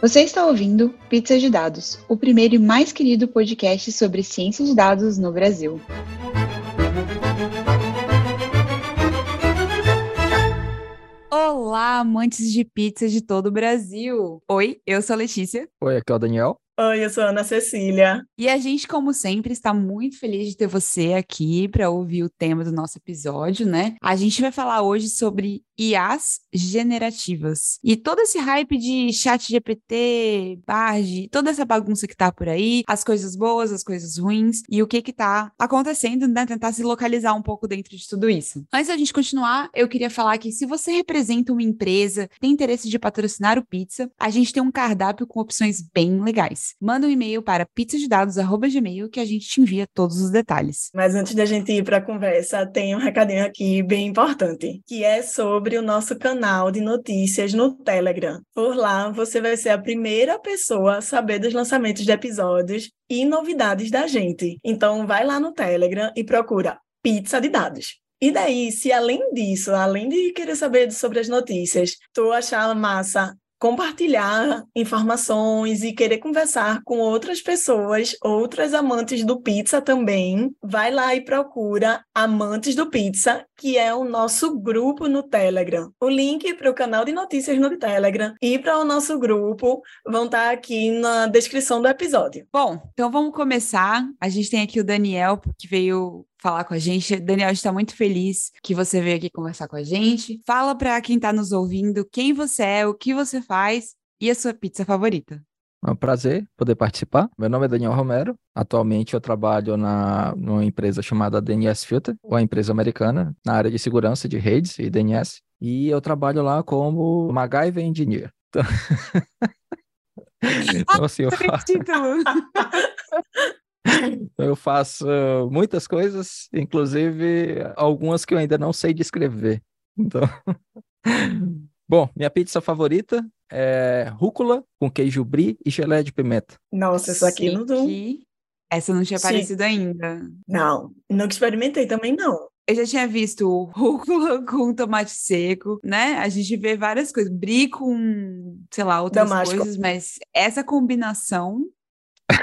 Você está ouvindo Pizza de Dados, o primeiro e mais querido podcast sobre ciência de dados no Brasil. Olá, amantes de pizza de todo o Brasil! Oi, eu sou a Letícia. Oi, aqui é o Daniel. Oi, eu sou Ana Cecília. E a gente, como sempre, está muito feliz de ter você aqui para ouvir o tema do nosso episódio, né? A gente vai falar hoje sobre IAs generativas. E todo esse hype de chat GPT, Bard, toda essa bagunça que tá por aí, as coisas boas, as coisas ruins e o que que tá acontecendo, né? Tentar se localizar um pouco dentro de tudo isso. Antes da gente continuar, eu queria falar que se você representa uma empresa, tem interesse de patrocinar o Pizza, a gente tem um cardápio com opções bem legais. Manda um e-mail para pizzadedados@gmail que a gente te envia todos os detalhes. Mas antes da gente ir para a conversa, tem um recadinho aqui bem importante, que é sobre o nosso canal de notícias no Telegram. Por lá, você vai ser a primeira pessoa a saber dos lançamentos de episódios e novidades da gente. Então, vai lá no Telegram e procura Pizza de Dados. E daí, se além disso, além de querer saber sobre as notícias, tu achar massa compartilhar informações e querer conversar com outras pessoas, outras amantes do pizza também, vai lá e procura Amantes do Pizza, que é o nosso grupo no Telegram. O link para o canal de notícias no Telegram e para o nosso grupo vão estar tá aqui na descrição do episódio. Bom, então vamos começar. A gente tem aqui o Daniel, que veio falar com a gente. Daniel, está muito feliz que você veio aqui conversar com a gente. Fala para quem está nos ouvindo quem você é, o que você faz e a sua pizza favorita. É um prazer poder participar. Meu nome é Daniel Romero. Atualmente eu trabalho na, numa empresa chamada DNS Filter, uma empresa americana, na área de segurança de redes e DNS. E eu trabalho lá como MacGyver Engineer. Então, então assim, eu faço... Eu faço muitas coisas, inclusive algumas que eu ainda não sei descrever. Então, bom, minha pizza favorita é rúcula com queijo brie e geleia de pimenta. Nossa, isso aqui não dou. Essa não tinha Sim. aparecido ainda. Não, não experimentei também não. Eu já tinha visto rúcula com tomate seco, né? A gente vê várias coisas, brie com, sei lá, outras Damasco. coisas, mas essa combinação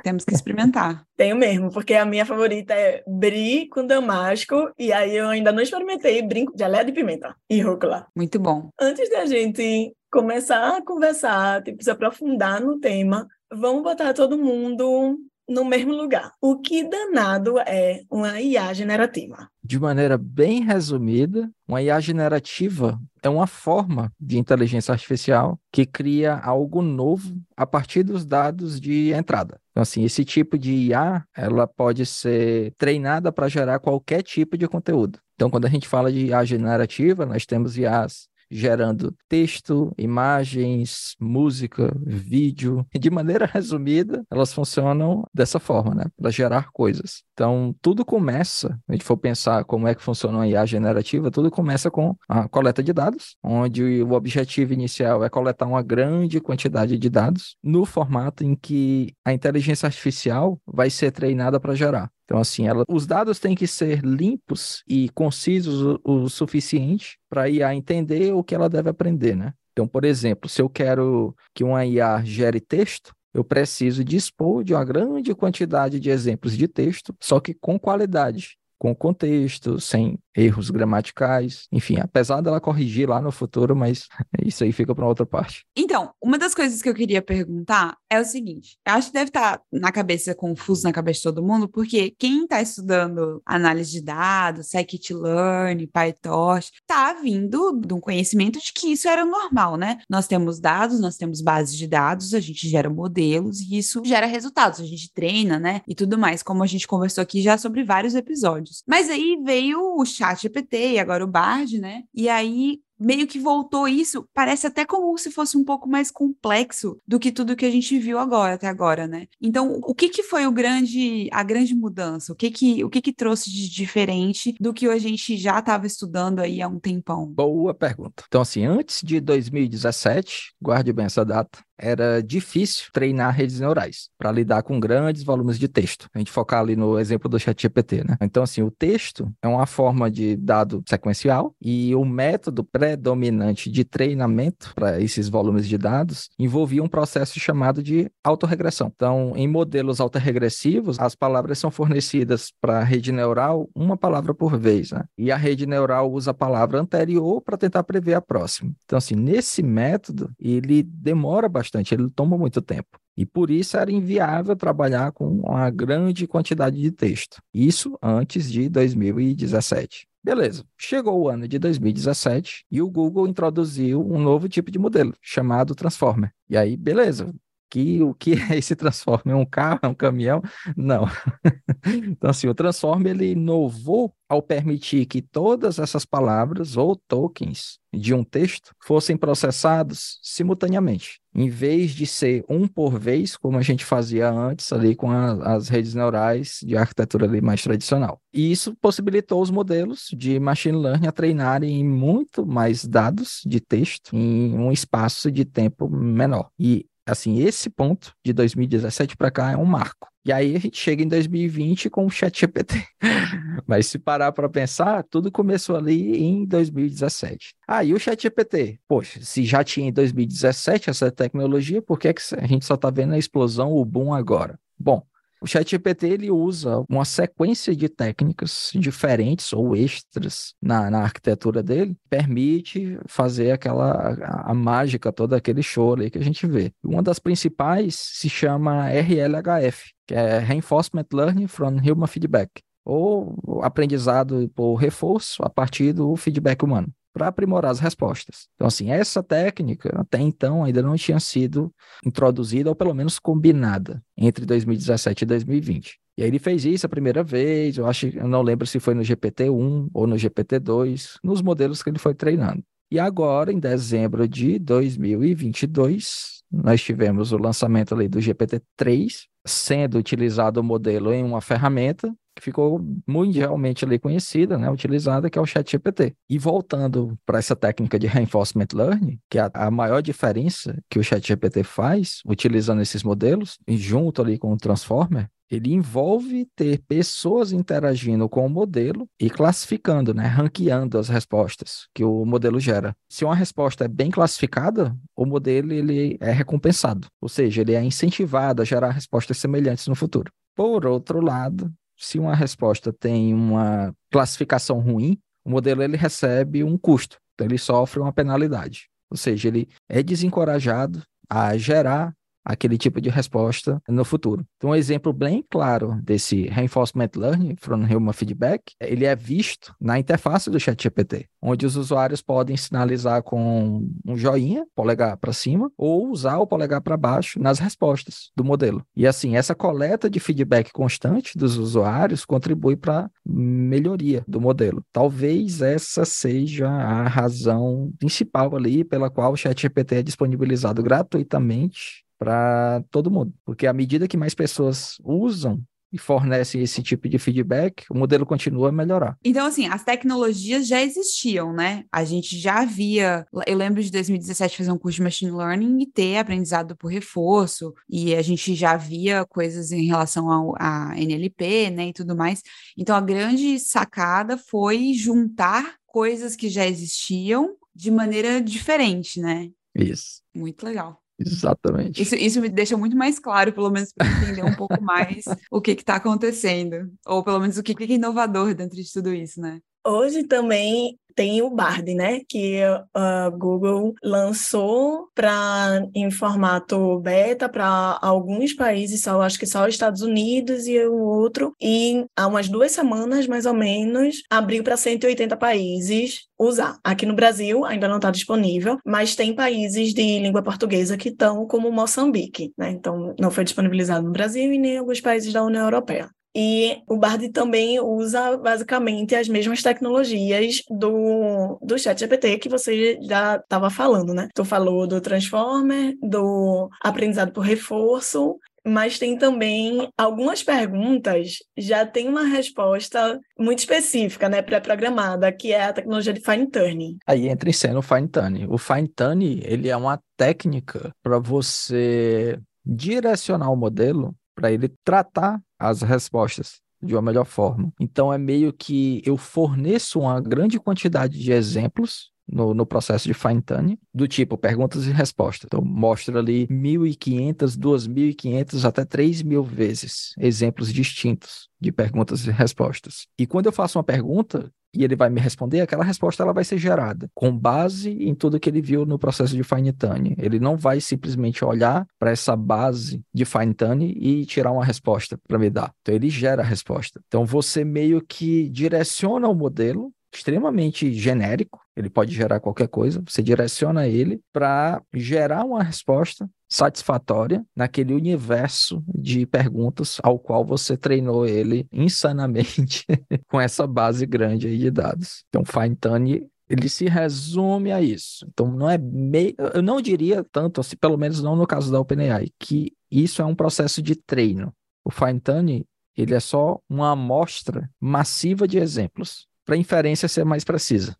temos que experimentar. Tenho mesmo, porque a minha favorita é brie com damasco, e aí eu ainda não experimentei brinco de geleia de pimenta e rúcula. Muito bom. Antes da gente começar a conversar, tipo, se aprofundar no tema, vamos botar todo mundo no mesmo lugar. O que danado é uma IA generativa? De maneira bem resumida, uma IA generativa é uma forma de inteligência artificial que cria algo novo a partir dos dados de entrada. Então, assim, esse tipo de IA, ela pode ser treinada para gerar qualquer tipo de conteúdo. Então, quando a gente fala de IA generativa, nós temos IAs gerando texto, imagens, música, vídeo. De maneira resumida, elas funcionam dessa forma, né? Para gerar coisas. Então, tudo começa, se a gente for pensar como é que funciona uma IA generativa, tudo começa com a coleta de dados, onde o objetivo inicial é coletar uma grande quantidade de dados no formato em que a inteligência artificial vai ser treinada para gerar. Então, assim, ela, os dados têm que ser limpos e concisos o, o suficiente para a IA entender o que ela deve aprender, né? Então, por exemplo, se eu quero que uma IA gere texto, eu preciso dispor de uma grande quantidade de exemplos de texto, só que com qualidade com contexto, sem erros gramaticais, enfim, apesar dela corrigir lá no futuro, mas isso aí fica para outra parte. Então, uma das coisas que eu queria perguntar é o seguinte: eu acho que deve estar tá na cabeça, confuso na cabeça de todo mundo, porque quem está estudando análise de dados, scikit-learn, PyTorch, está vindo de um conhecimento de que isso era normal, né? Nós temos dados, nós temos bases de dados, a gente gera modelos e isso gera resultados, a gente treina, né? E tudo mais, como a gente conversou aqui já sobre vários episódios. Mas aí veio o chat GPT e agora o Bard, né? E aí meio que voltou isso, parece até como se fosse um pouco mais complexo do que tudo que a gente viu agora até agora, né? Então, o que que foi o grande a grande mudança? O que que o que que trouxe de diferente do que a gente já estava estudando aí há um tempão? Boa pergunta. Então, assim, antes de 2017, guarde bem essa data, era difícil treinar redes neurais para lidar com grandes volumes de texto. A gente focar ali no exemplo do ChatGPT, né? Então, assim, o texto é uma forma de dado sequencial e o método pré predominante de treinamento para esses volumes de dados envolvia um processo chamado de autorregressão. Então, em modelos autorregressivos, as palavras são fornecidas para a rede neural uma palavra por vez, né? E a rede neural usa a palavra anterior para tentar prever a próxima. Então, assim, nesse método, ele demora bastante, ele toma muito tempo. E por isso era inviável trabalhar com uma grande quantidade de texto. Isso antes de 2017. Beleza, chegou o ano de 2017 e o Google introduziu um novo tipo de modelo chamado Transformer. E aí, beleza, que o que é esse Transformer? Um carro, um caminhão? Não. então, assim, o Transformer ele inovou ao permitir que todas essas palavras ou tokens de um texto fossem processados simultaneamente, em vez de ser um por vez, como a gente fazia antes ali com a, as redes neurais de arquitetura ali mais tradicional. E isso possibilitou os modelos de machine learning a treinarem muito mais dados de texto em um espaço de tempo menor. E assim, esse ponto de 2017 para cá é um marco. E aí a gente chega em 2020 com o ChatGPT. Mas se parar para pensar, tudo começou ali em 2017. Ah, e o ChatGPT? Poxa, se já tinha em 2017 essa tecnologia, por que, é que a gente só está vendo a explosão, o boom agora? Bom, o ChatGPT ele usa uma sequência de técnicas diferentes ou extras na, na arquitetura dele, permite fazer aquela a, a, mágica, todo aquele show ali que a gente vê. Uma das principais se chama RLHF, que é Reinforcement Learning from Human Feedback, ou aprendizado por reforço a partir do feedback humano para aprimorar as respostas. Então, assim, essa técnica até então ainda não tinha sido introduzida ou pelo menos combinada entre 2017 e 2020. E aí ele fez isso a primeira vez, eu acho, eu não lembro se foi no GPT-1 ou no GPT-2, nos modelos que ele foi treinando. E agora, em dezembro de 2022, nós tivemos o lançamento ali do GPT-3, sendo utilizado o modelo em uma ferramenta que ficou mundialmente ali conhecida, né, utilizada, que é o ChatGPT. E voltando para essa técnica de reinforcement learning, que é a maior diferença que o ChatGPT faz, utilizando esses modelos, e junto ali com o Transformer, ele envolve ter pessoas interagindo com o modelo e classificando, né, ranqueando as respostas que o modelo gera. Se uma resposta é bem classificada, o modelo ele é recompensado, ou seja, ele é incentivado a gerar respostas semelhantes no futuro. Por outro lado, se uma resposta tem uma classificação ruim, o modelo ele recebe um custo, então ele sofre uma penalidade. Ou seja, ele é desencorajado a gerar aquele tipo de resposta no futuro. Então, um exemplo bem claro desse reinforcement learning from human feedback, ele é visto na interface do ChatGPT, onde os usuários podem sinalizar com um joinha, polegar para cima, ou usar o polegar para baixo nas respostas do modelo. E assim, essa coleta de feedback constante dos usuários contribui para melhoria do modelo. Talvez essa seja a razão principal ali pela qual o ChatGPT é disponibilizado gratuitamente para todo mundo. Porque à medida que mais pessoas usam e fornecem esse tipo de feedback, o modelo continua a melhorar. Então, assim, as tecnologias já existiam, né? A gente já havia. Eu lembro de 2017 fazer um curso de machine learning e ter aprendizado por reforço, e a gente já via coisas em relação ao, a NLP, né, e tudo mais. Então, a grande sacada foi juntar coisas que já existiam de maneira diferente, né? Isso. Muito legal. Exatamente. Isso, isso me deixa muito mais claro, pelo menos para entender um pouco mais o que está acontecendo. Ou pelo menos o que, que é inovador dentro de tudo isso, né? Hoje também tem o Bard, né, que a Google lançou para em formato beta para alguns países, só acho que só os Estados Unidos e o outro, e há umas duas semanas mais ou menos abriu para 180 países usar. Aqui no Brasil ainda não está disponível, mas tem países de língua portuguesa que estão como Moçambique, né? Então não foi disponibilizado no Brasil e nem em alguns países da União Europeia. E o Bard também usa basicamente as mesmas tecnologias do, do ChatGPT que você já estava falando, né? Tu falou do Transformer, do aprendizado por reforço, mas tem também algumas perguntas, já tem uma resposta muito específica, né, pré-programada, que é a tecnologia de fine tuning. Aí entra em cena o fine tuning. O fine tuning, ele é uma técnica para você direcionar o modelo para ele tratar as respostas de uma melhor forma. Então é meio que eu forneço uma grande quantidade de exemplos no, no processo de fine tuning, do tipo perguntas e respostas. Então, mostra ali 1.500, 2.500, até 3.000 vezes exemplos distintos de perguntas e respostas. E quando eu faço uma pergunta, e ele vai me responder, aquela resposta ela vai ser gerada com base em tudo que ele viu no processo de fine tuning. Ele não vai simplesmente olhar para essa base de fine tuning e tirar uma resposta para me dar. Então ele gera a resposta. Então você meio que direciona o modelo extremamente genérico, ele pode gerar qualquer coisa, você direciona ele para gerar uma resposta satisfatória naquele universo de perguntas ao qual você treinou ele insanamente com essa base grande aí de dados. Então, fine tuning ele se resume a isso. Então, não é meio. Eu não diria tanto, assim, pelo menos não no caso da OpenAI, que isso é um processo de treino. O fine tuning ele é só uma amostra massiva de exemplos para a inferência ser mais precisa.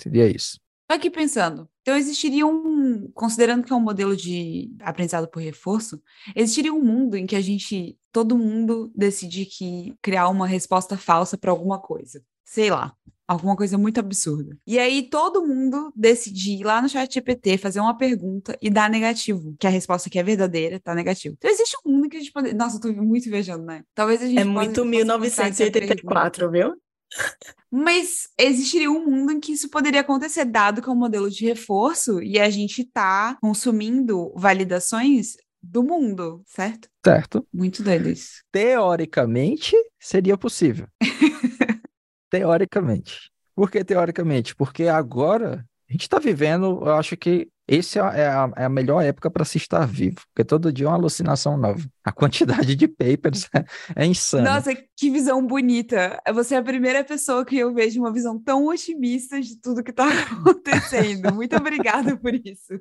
Seria isso. Estou aqui pensando. Então, existiria um, considerando que é um modelo de aprendizado por reforço, existiria um mundo em que a gente, todo mundo decide que criar uma resposta falsa para alguma coisa. Sei lá, alguma coisa muito absurda. E aí todo mundo decidir ir lá no chat GPT, fazer uma pergunta e dar negativo, que a resposta que é verdadeira tá negativo. Então existe um mundo que a gente pode... Nossa, eu tô muito viajando, né? Talvez a gente É muito 1984, viu? Mas existiria um mundo em que isso poderia acontecer, dado que é um modelo de reforço e a gente está consumindo validações do mundo, certo? Certo. Muito doido isso. Teoricamente, seria possível. teoricamente. Por que teoricamente? Porque agora a gente está vivendo, eu acho que esse é a, é a melhor época para se estar vivo, porque todo dia é uma alucinação nova. A quantidade de papers é, é insana. Nossa, que visão bonita. Você é a primeira pessoa que eu vejo uma visão tão otimista de tudo que está acontecendo. Muito obrigada por isso.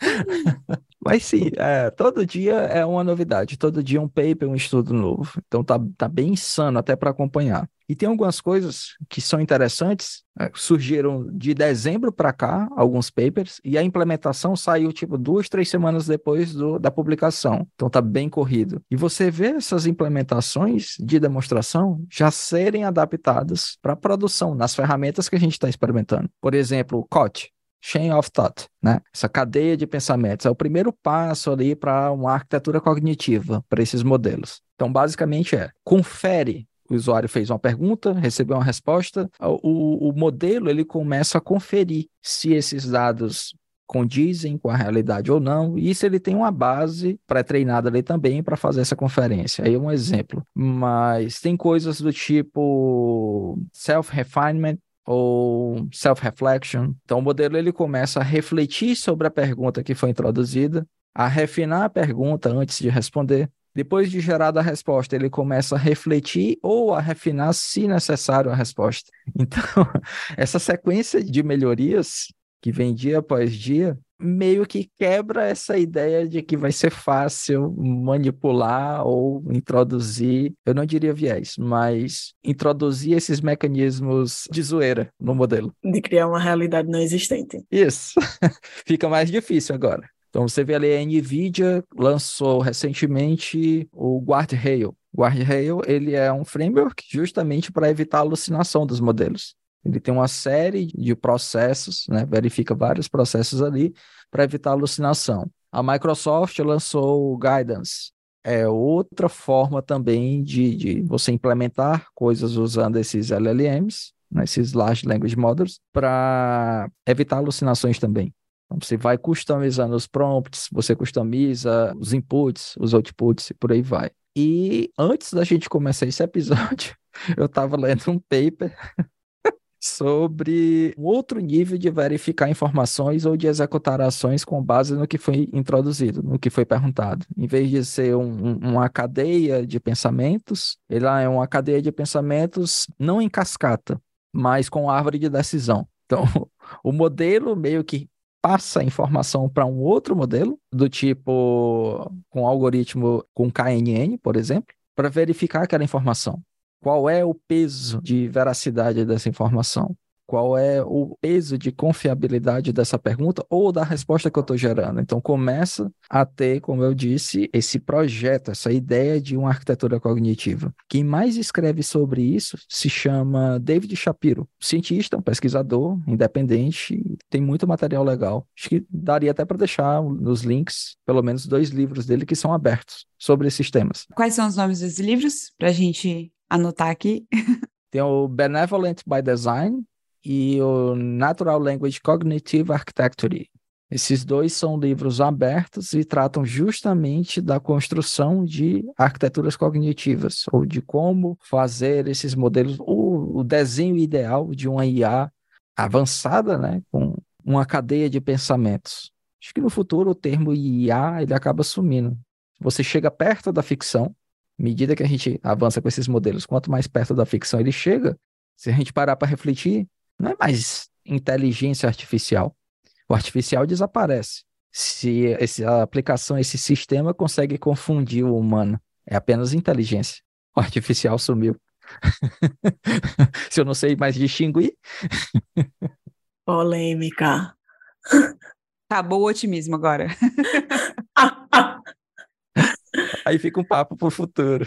Mas sim, é, todo dia é uma novidade, todo dia um paper, um estudo novo. Então tá, tá bem insano até para acompanhar. E tem algumas coisas que são interessantes, é, surgiram de dezembro para cá, alguns papers, e a implementação saiu tipo duas, três semanas depois do, da publicação. Então tá bem corrido. E você vê essas implementações de demonstração já serem adaptadas para produção nas ferramentas que a gente está experimentando. Por exemplo, o COT, Chain of Thought, né? Essa cadeia de pensamentos é o primeiro passo ali para uma arquitetura cognitiva para esses modelos. Então, basicamente é confere o usuário fez uma pergunta, recebeu uma resposta, o, o modelo ele começa a conferir se esses dados condizem com a realidade ou não, e se ele tem uma base pré-treinada ali também para fazer essa conferência. Aí é um exemplo. Mas tem coisas do tipo self-refinement, ou self-reflection. Então, o modelo ele começa a refletir sobre a pergunta que foi introduzida, a refinar a pergunta antes de responder. Depois de gerada a resposta, ele começa a refletir ou a refinar, se necessário, a resposta. Então, essa sequência de melhorias que vem dia após dia, meio que quebra essa ideia de que vai ser fácil manipular ou introduzir, eu não diria viés, mas introduzir esses mecanismos de zoeira no modelo. De criar uma realidade não existente. Isso. Fica mais difícil agora. Então você vê ali a Nvidia lançou recentemente o Guardrail. Guardrail, ele é um framework justamente para evitar a alucinação dos modelos. Ele tem uma série de processos, né? verifica vários processos ali para evitar alucinação. A Microsoft lançou o Guidance, é outra forma também de, de você implementar coisas usando esses LLMs, né, esses Large Language Models, para evitar alucinações também. Então, você vai customizando os prompts, você customiza os inputs, os outputs e por aí vai. E antes da gente começar esse episódio, eu estava lendo um paper sobre um outro nível de verificar informações ou de executar ações com base no que foi introduzido, no que foi perguntado. Em vez de ser um, uma cadeia de pensamentos, ela é uma cadeia de pensamentos não em cascata, mas com árvore de decisão. Então, o modelo meio que passa a informação para um outro modelo, do tipo com algoritmo com KNN, por exemplo, para verificar aquela informação qual é o peso de veracidade dessa informação. qual é o peso de confiabilidade dessa pergunta ou da resposta que eu estou gerando. Então, começa a ter, como eu disse, esse projeto, essa ideia de uma arquitetura cognitiva. Quem mais escreve sobre isso se chama David Shapiro, cientista, um pesquisador independente, tem muito material legal. Acho que daria até para deixar nos links, pelo menos dois livros dele que são abertos sobre esses temas. Quais são os nomes dos livros para a gente anotar aqui? Tem o Benevolent by Design, e o Natural Language Cognitive Architecture. Esses dois são livros abertos e tratam justamente da construção de arquiteturas cognitivas, ou de como fazer esses modelos, o, desenho ideal de uma IA avançada, né, com uma cadeia de pensamentos. Acho que no futuro o termo IA ele acaba sumindo. Você chega perto da ficção, medida que a gente avança com esses modelos, quanto mais perto da ficção ele chega, se a gente parar para refletir, não é mais inteligência artificial. O artificial desaparece. Se esse, a aplicação, esse sistema consegue confundir o humano, é apenas inteligência. O artificial sumiu. Se eu não sei mais distinguir. Polêmica. Acabou o otimismo agora. Aí fica um papo para o futuro.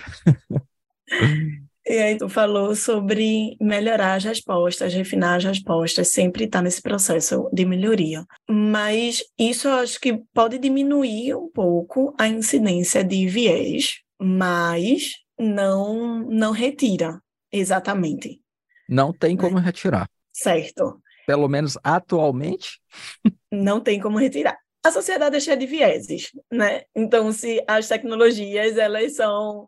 E aí tu falou sobre melhorar as respostas, refinar as respostas, sempre está nesse processo de melhoria. Mas isso eu acho que pode diminuir um pouco a incidência de viés, mas não não retira exatamente. Não tem como né? retirar. Certo. Pelo menos atualmente. Não tem como retirar. A sociedade é cheia de vieses, né? Então, se as tecnologias elas são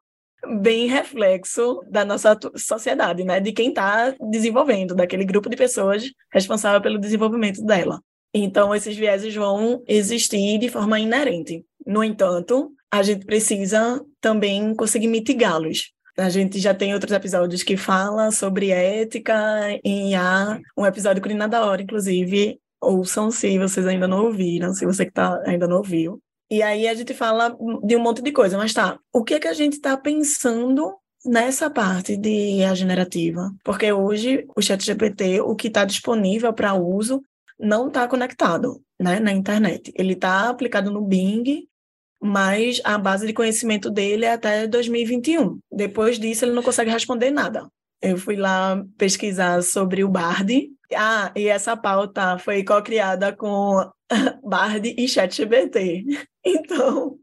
bem reflexo da nossa sociedade, né? De quem está desenvolvendo, daquele grupo de pessoas responsável pelo desenvolvimento dela. Então, esses vieses vão existir de forma inerente. No entanto, a gente precisa também conseguir mitigá-los. A gente já tem outros episódios que fala sobre ética em IA, um episódio com Nina da Hora, inclusive, ouçam se vocês ainda não ouviram, se você que tá, ainda não ouviu. E aí a gente fala de um monte de coisa, mas tá, o que é que a gente está pensando nessa parte de IA generativa? Porque hoje o chat GPT, o que está disponível para uso, não está conectado né, na internet. Ele está aplicado no Bing, mas a base de conhecimento dele é até 2021. Depois disso, ele não consegue responder nada. Eu fui lá pesquisar sobre o Bard. Ah, e essa pauta foi co-criada com Bard e ChatGPT. Então,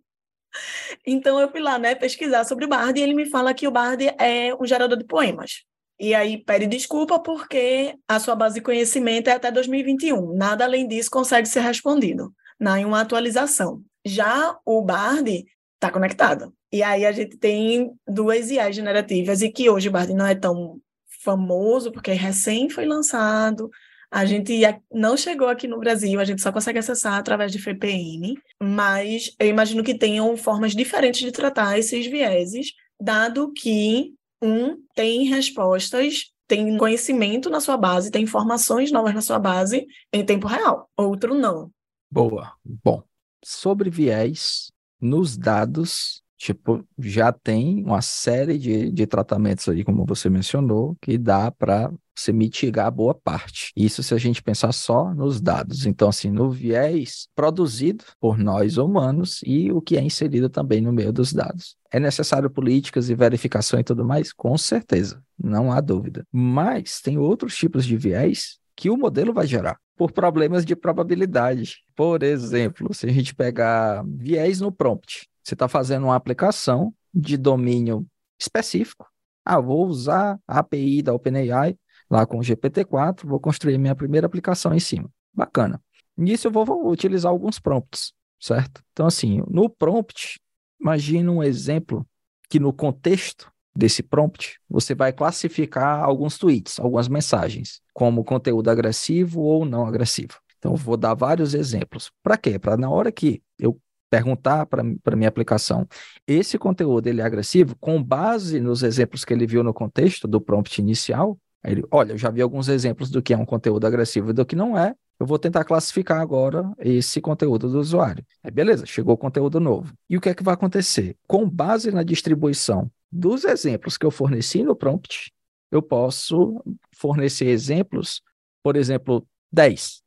então eu fui lá, né, pesquisar sobre o Bard e ele me fala que o Bard é um gerador de poemas. E aí pede desculpa porque a sua base de conhecimento é até 2021. Nada além disso consegue ser respondido na né, uma atualização. Já o Bard está conectado. E aí a gente tem duas IAs generativas e que hoje o Bard não é tão famoso porque recém foi lançado, a gente não chegou aqui no Brasil, a gente só consegue acessar através de VPN, mas eu imagino que tenham formas diferentes de tratar esses vieses, dado que um tem respostas, tem conhecimento na sua base, tem informações novas na sua base em tempo real, outro não. Boa. Bom, sobre viés, nos dados, tipo, já tem uma série de, de tratamentos aí, como você mencionou, que dá para você mitigar boa parte. Isso se a gente pensar só nos dados. Então, assim, no viés produzido por nós humanos e o que é inserido também no meio dos dados. É necessário políticas e verificação e tudo mais? Com certeza, não há dúvida. Mas tem outros tipos de viés que o modelo vai gerar por problemas de probabilidade. Por exemplo, se a gente pegar viés no prompt, você está fazendo uma aplicação de domínio específico. Ah, vou usar a API da OpenAI lá com o GPT-4, vou construir minha primeira aplicação em cima. Bacana. Nisso eu vou utilizar alguns prompts, certo? Então, assim, no prompt, imagine um exemplo que no contexto desse prompt, você vai classificar alguns tweets, algumas mensagens, como conteúdo agressivo ou não agressivo. Então, vou dar vários exemplos. Para quê? Para na hora que eu perguntar para minha aplicação, esse conteúdo ele é agressivo, com base nos exemplos que ele viu no contexto do prompt inicial, Aí ele, olha, eu já vi alguns exemplos do que é um conteúdo agressivo e do que não é. Eu vou tentar classificar agora esse conteúdo do usuário. Aí, beleza, chegou o conteúdo novo. E o que é que vai acontecer? Com base na distribuição dos exemplos que eu forneci no prompt, eu posso fornecer exemplos por exemplo, 10.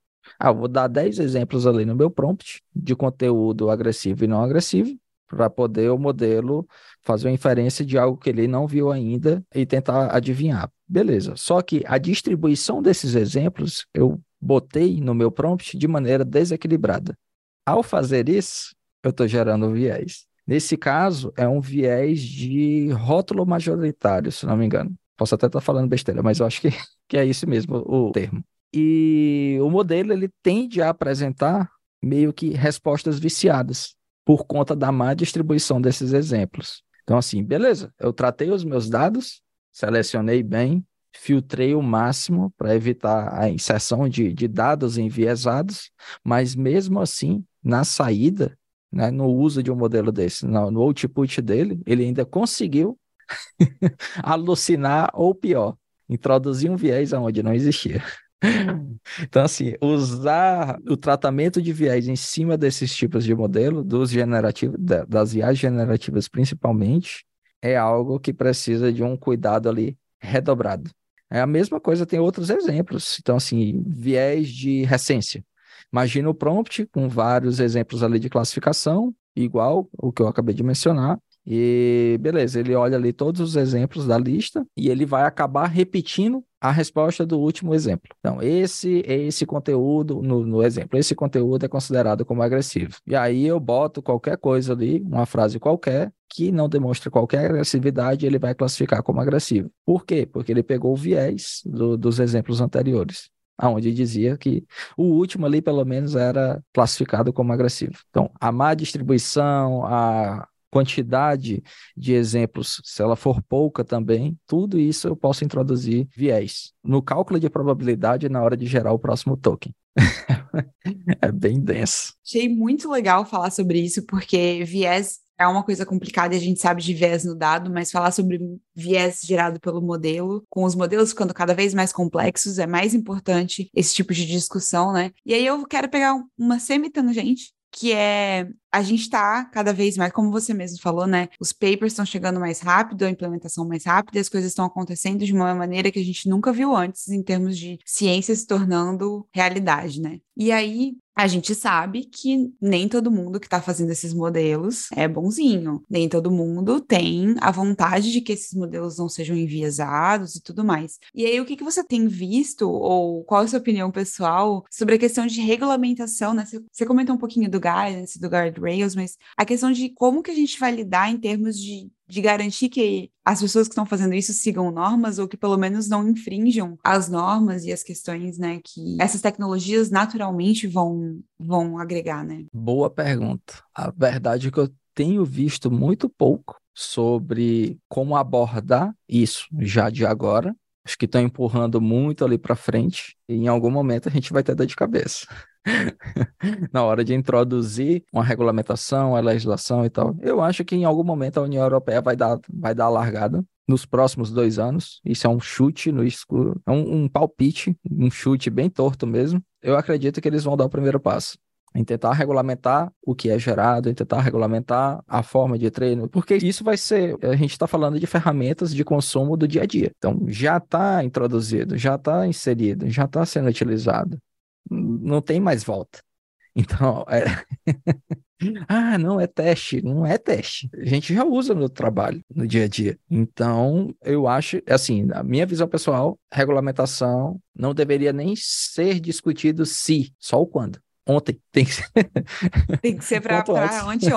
Ah, vou dar 10 exemplos ali no meu prompt de conteúdo agressivo e não agressivo, para poder o modelo fazer uma inferência de algo que ele não viu ainda e tentar adivinhar. Beleza. Só que a distribuição desses exemplos eu botei no meu prompt de maneira desequilibrada. Ao fazer isso, eu estou gerando viés. Nesse caso, é um viés de rótulo majoritário, se não me engano. Posso até estar tá falando besteira, mas eu acho que, que é isso mesmo o termo. E o modelo ele tende a apresentar meio que respostas viciadas por conta da má distribuição desses exemplos. Então, assim, beleza, eu tratei os meus dados, selecionei bem, filtrei o máximo para evitar a inserção de, de dados enviesados, mas mesmo assim, na saída, né, no uso de um modelo desse, no, no output dele, ele ainda conseguiu alucinar ou pior, introduzir um viés aonde não existia. Então, assim, usar o tratamento de viés em cima desses tipos de modelo, dos generativos, das IAs generativas principalmente, é algo que precisa de um cuidado ali redobrado. É a mesma coisa, tem outros exemplos. Então, assim, viés de recência. Imagina o prompt com vários exemplos ali de classificação, igual o que eu acabei de mencionar, e beleza, ele olha ali todos os exemplos da lista e ele vai acabar repetindo a resposta do último exemplo. Então, esse esse conteúdo no, no, exemplo, esse conteúdo é considerado como agressivo. E aí eu boto qualquer coisa ali, uma frase qualquer, que não demonstra qualquer agressividade, ele vai classificar como agressivo. Por quê? Porque ele pegou o viés do, dos exemplos anteriores aonde dizia que o último ali, pelo menos, era classificado como agressivo. Então, a má distribuição, a quantidade de exemplos, se ela for pouca também, tudo isso eu posso introduzir viés no cálculo de probabilidade na hora de gerar o próximo token. é bem denso. Achei muito legal falar sobre isso, porque viés é uma coisa complicada e a gente sabe de viés no dado, mas falar sobre viés gerado pelo modelo, com os modelos ficando cada vez mais complexos, é mais importante esse tipo de discussão, né? E aí eu quero pegar uma semi-tangente que é a gente está cada vez mais, como você mesmo falou, né? Os papers estão chegando mais rápido, a implementação mais rápida, as coisas estão acontecendo de uma maneira que a gente nunca viu antes em termos de ciência se tornando realidade, né? E aí a gente sabe que nem todo mundo que está fazendo esses modelos é bonzinho, nem todo mundo tem a vontade de que esses modelos não sejam enviesados e tudo mais. E aí, o que, que você tem visto, ou qual é a sua opinião pessoal sobre a questão de regulamentação, né? Você, comentou um pouquinho do guidance, do guardrails, mas a questão de como que a gente vai lidar em termos de de garantir que as pessoas que estão fazendo isso sigam normas ou que pelo menos não infringam as normas e as questões, né, que essas tecnologias naturalmente vão vão agregar, né? Boa pergunta. A verdade é que eu tenho visto muito pouco sobre como abordar isso já de agora. Acho que estão empurrando muito ali para frente e em algum momento a gente vai ter dor de cabeça. na hora de introduzir uma regulamentação, a legislação e tal. Eu acho que em algum momento a União Europeia vai dar, vai dar a largada nos próximos dois anos. Isso é um chute no escuro, é um, um palpite, um chute bem torto mesmo. Eu acredito que eles vão dar o primeiro passo em tentar regulamentar o que é gerado, em tentar regulamentar a forma de treino, porque isso vai ser, a gente está falando de ferramentas de consumo do dia a dia. Então, já está introduzido, já está inserido, já está sendo utilizado não tem mais volta. Então, é... ah, não é teste, não é teste. A gente já usa no trabalho, no dia a dia. Então, eu acho, assim, a minha visão pessoal, regulamentação não deveria nem ser discutido se, só o quando ontem. Tem que ser, Tem que ser para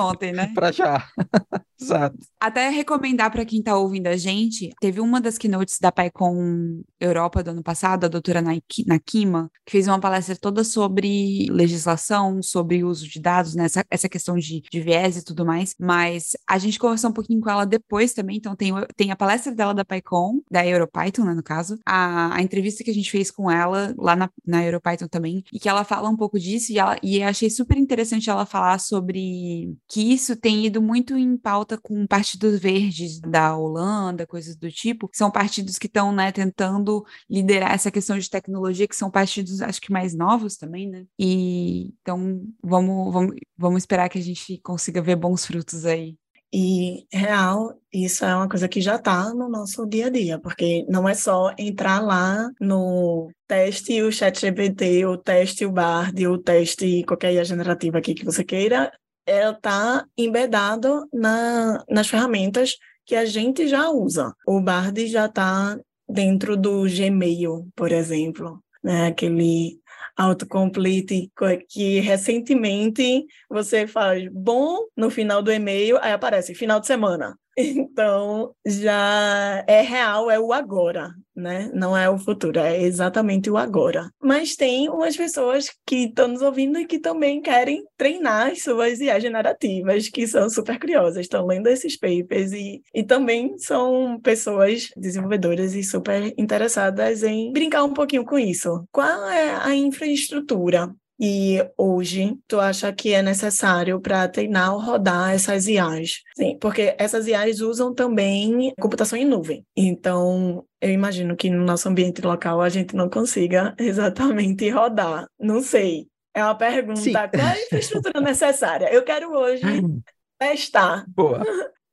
ontem, né? para já. Exato. Até recomendar para quem está ouvindo a gente, teve uma das keynotes da PyCon Europa do ano passado, a doutora Nakima, que fez uma palestra toda sobre legislação, sobre uso de dados, né? Essa, essa questão de, de viés e tudo mais. Mas a gente conversou um pouquinho com ela depois também, então tem, tem a palestra dela da PyCon, da EuroPython, né, no caso, a, a entrevista que a gente fez com ela lá na, na EuroPython também, e que ela fala um pouco disso e, ela, e achei super interessante ela falar sobre que isso tem ido muito em pauta com partidos verdes da Holanda, coisas do tipo, são partidos que estão, né, tentando liderar essa questão de tecnologia, que são partidos, acho que mais novos também, né? E então vamos, vamos, vamos esperar que a gente consiga ver bons frutos aí. E, real, isso é uma coisa que já está no nosso dia a dia, porque não é só entrar lá no teste o ChatGPT, o teste o Bard, o teste qualquer IA generativa aqui que você queira, ela está embedado na, nas ferramentas que a gente já usa. O Bard já está dentro do Gmail, por exemplo, né? aquele autocomplete que recentemente você faz bom no final do e-mail, aí aparece final de semana. Então, já é real, é o agora, né? Não é o futuro, é exatamente o agora. Mas tem umas pessoas que estão nos ouvindo e que também querem treinar as suas IA generativas, que são super curiosas, estão lendo esses papers e, e também são pessoas desenvolvedoras e super interessadas em brincar um pouquinho com isso. Qual é a infraestrutura e hoje tu acha que é necessário para treinar ou rodar essas IAs? Sim, porque essas IAs usam também computação em nuvem. Então, eu imagino que no nosso ambiente local a gente não consiga exatamente rodar. Não sei. É uma pergunta. Sim. Qual é a infraestrutura necessária? Eu quero hoje testar. Boa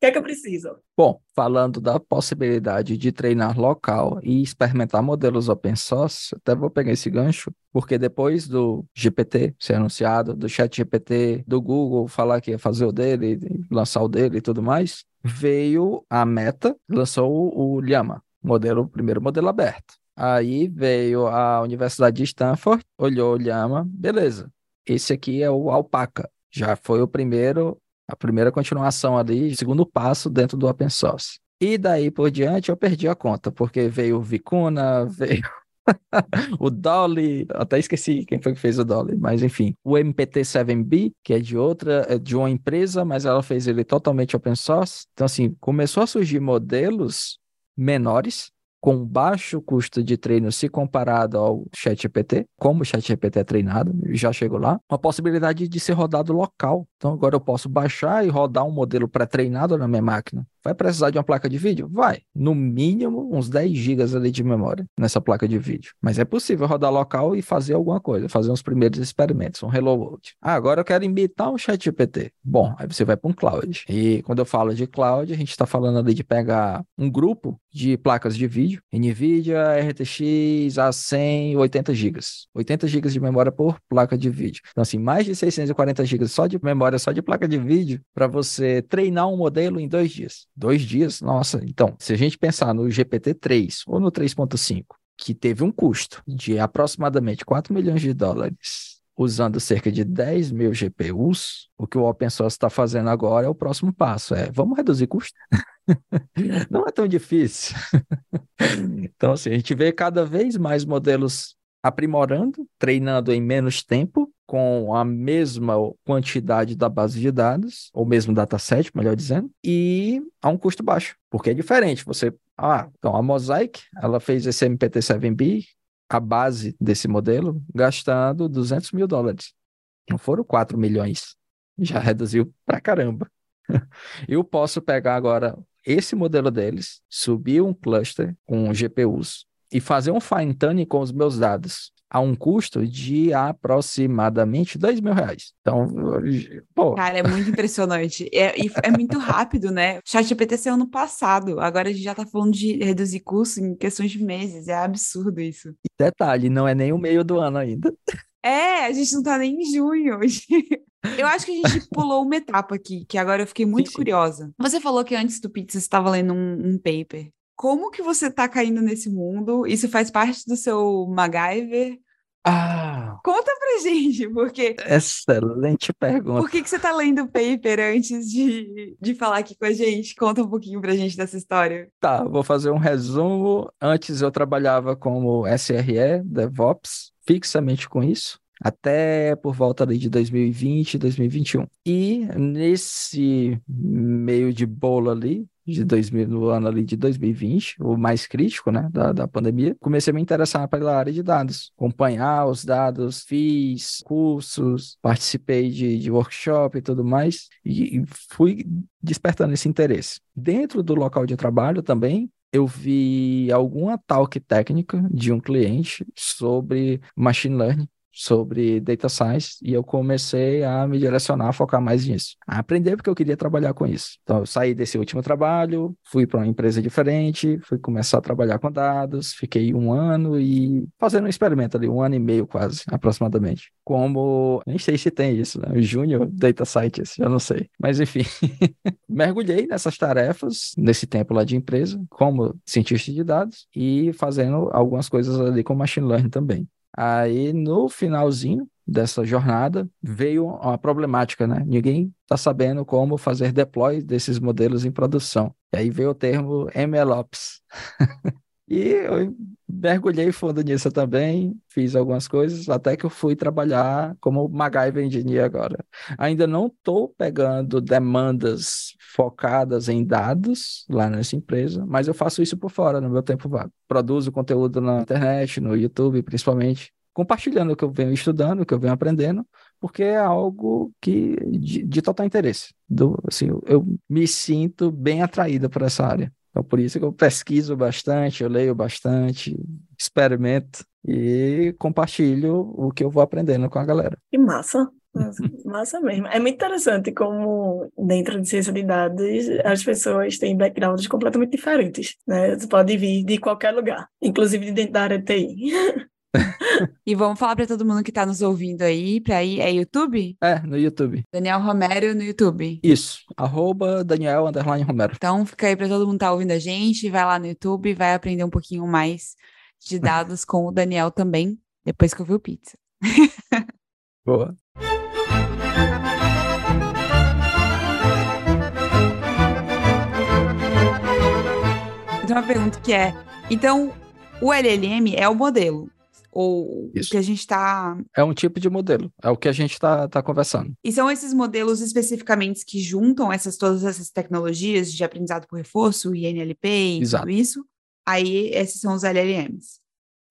que é que eu preciso? Bom, falando da possibilidade de treinar local e experimentar modelos open source, até vou pegar esse gancho, porque depois do GPT ser anunciado, do chat GPT, do Google falar que ia fazer o dele, lançar o dele e tudo mais, veio a Meta, lançou o Llama, modelo, primeiro modelo aberto. Aí veio a Universidade de Stanford, olhou o Llama, beleza, esse aqui é o Alpaca, já foi o primeiro a primeira continuação ali, segundo passo dentro do open source. E daí por diante eu perdi a conta, porque veio o Vicuna, veio o Dolly, até esqueci quem foi que fez o Dolly, mas enfim, o MPT-7B, que é de outra, é de uma empresa, mas ela fez ele totalmente open source. Então assim, começou a surgir modelos menores com baixo custo de treino se comparado ao ChatGPT, como o ChatGPT é treinado, já chegou lá, uma possibilidade de ser rodado local. Então agora eu posso baixar e rodar um modelo pré-treinado na minha máquina Vai precisar de uma placa de vídeo? Vai. No mínimo, uns 10 GB ali de memória nessa placa de vídeo. Mas é possível rodar local e fazer alguma coisa, fazer uns primeiros experimentos, um hello world. Ah, agora eu quero imitar um chat GPT. Bom, aí você vai para um cloud. E quando eu falo de cloud, a gente está falando ali de pegar um grupo de placas de vídeo, NVIDIA, RTX, A100, 80 GB. 80 GB de memória por placa de vídeo. Então, assim, mais de 640 GB só de memória, só de placa de vídeo, para você treinar um modelo em dois dias. Dois dias? Nossa, então, se a gente pensar no GPT-3 ou no 3.5, que teve um custo de aproximadamente 4 milhões de dólares, usando cerca de 10 mil GPUs, o que o open source está fazendo agora é o próximo passo, é vamos reduzir custo. Não é tão difícil. então, assim, a gente vê cada vez mais modelos aprimorando, treinando em menos tempo, com a mesma quantidade da base de dados, ou mesmo dataset, melhor dizendo, e a um custo baixo, porque é diferente. Você, ah, então a Mosaic, ela fez esse MPT-7B, a base desse modelo, gastando 200 mil dólares. Não foram 4 milhões. Já reduziu pra caramba. Eu posso pegar agora esse modelo deles, subir um cluster com GPUs e fazer um fine tuning com os meus dados a um custo de aproximadamente dois mil reais. Então, pô. Cara, é muito impressionante. É, e é muito rápido, né? O ChatGPT saiu ano passado. Agora a gente já tá falando de reduzir custo em questões de meses. É absurdo isso. E detalhe, não é nem o meio do ano ainda. É, a gente não tá nem em junho hoje. Eu acho que a gente pulou uma etapa aqui, que agora eu fiquei muito sim, curiosa. Você falou que antes do Pizza você estava lendo um, um paper. Como que você tá caindo nesse mundo? Isso faz parte do seu MacGyver? Ah! Conta pra gente, porque. Excelente pergunta. Por que, que você tá lendo o paper antes de, de falar aqui com a gente? Conta um pouquinho pra gente dessa história. Tá, vou fazer um resumo. Antes eu trabalhava como SRE, DevOps, fixamente com isso até por volta ali de 2020, 2021. E nesse meio de bolo ali, de 2000, no ano ali de 2020, o mais crítico, né, da, da pandemia, comecei a me interessar pela área de dados, acompanhar os dados, fiz cursos, participei de, de workshop e tudo mais, e, e fui despertando esse interesse. Dentro do local de trabalho também, eu vi alguma talk técnica de um cliente sobre machine learning sobre data science e eu comecei a me direcionar a focar mais nisso, a aprender porque eu queria trabalhar com isso. Então eu saí desse último trabalho, fui para uma empresa diferente, fui começar a trabalhar com dados, fiquei um ano e fazendo um experimento ali, um ano e meio quase, aproximadamente. Como, nem sei se tem isso, né? Júnior Data Scientist, eu não sei. Mas enfim, mergulhei nessas tarefas nesse tempo lá de empresa, como cientista de dados e fazendo algumas coisas ali com machine learning também. Aí, no finalzinho dessa jornada, veio uma problemática, né? Ninguém está sabendo como fazer deploy desses modelos em produção. E aí veio o termo MLOps. E eu mergulhei fundo nisso também, fiz algumas coisas, até que eu fui trabalhar como MacGyver Engineer agora. Ainda não estou pegando demandas focadas em dados lá nessa empresa, mas eu faço isso por fora, no meu tempo vago. Produzo conteúdo na internet, no YouTube principalmente, compartilhando o que eu venho estudando, o que eu venho aprendendo, porque é algo que de, de total interesse. Do, assim, eu, eu me sinto bem atraída por essa área. Então, por isso que eu pesquiso bastante, eu leio bastante, experimento e compartilho o que eu vou aprendendo com a galera. Que massa! Massa mesmo. É muito interessante como, dentro de ciência de dados, as pessoas têm backgrounds completamente diferentes, né? Você pode vir de qualquer lugar, inclusive de dentro da área de TI. e vamos falar para todo mundo que está nos ouvindo aí, para ir, é YouTube? É, no YouTube. Daniel Romero no YouTube. Isso, arroba Daniel Underline Romero. Então fica aí para todo mundo que tá ouvindo a gente, vai lá no YouTube, vai aprender um pouquinho mais de dados com o Daniel também, depois que eu vi o pizza. Boa. Então uma pergunta que é, então o LLM é o modelo, ou Isso. o que a gente está. É um tipo de modelo, é o que a gente está tá conversando. E são esses modelos especificamente que juntam essas todas essas tecnologias de aprendizado por reforço, INLP e Exato. tudo isso. Aí esses são os LLMs.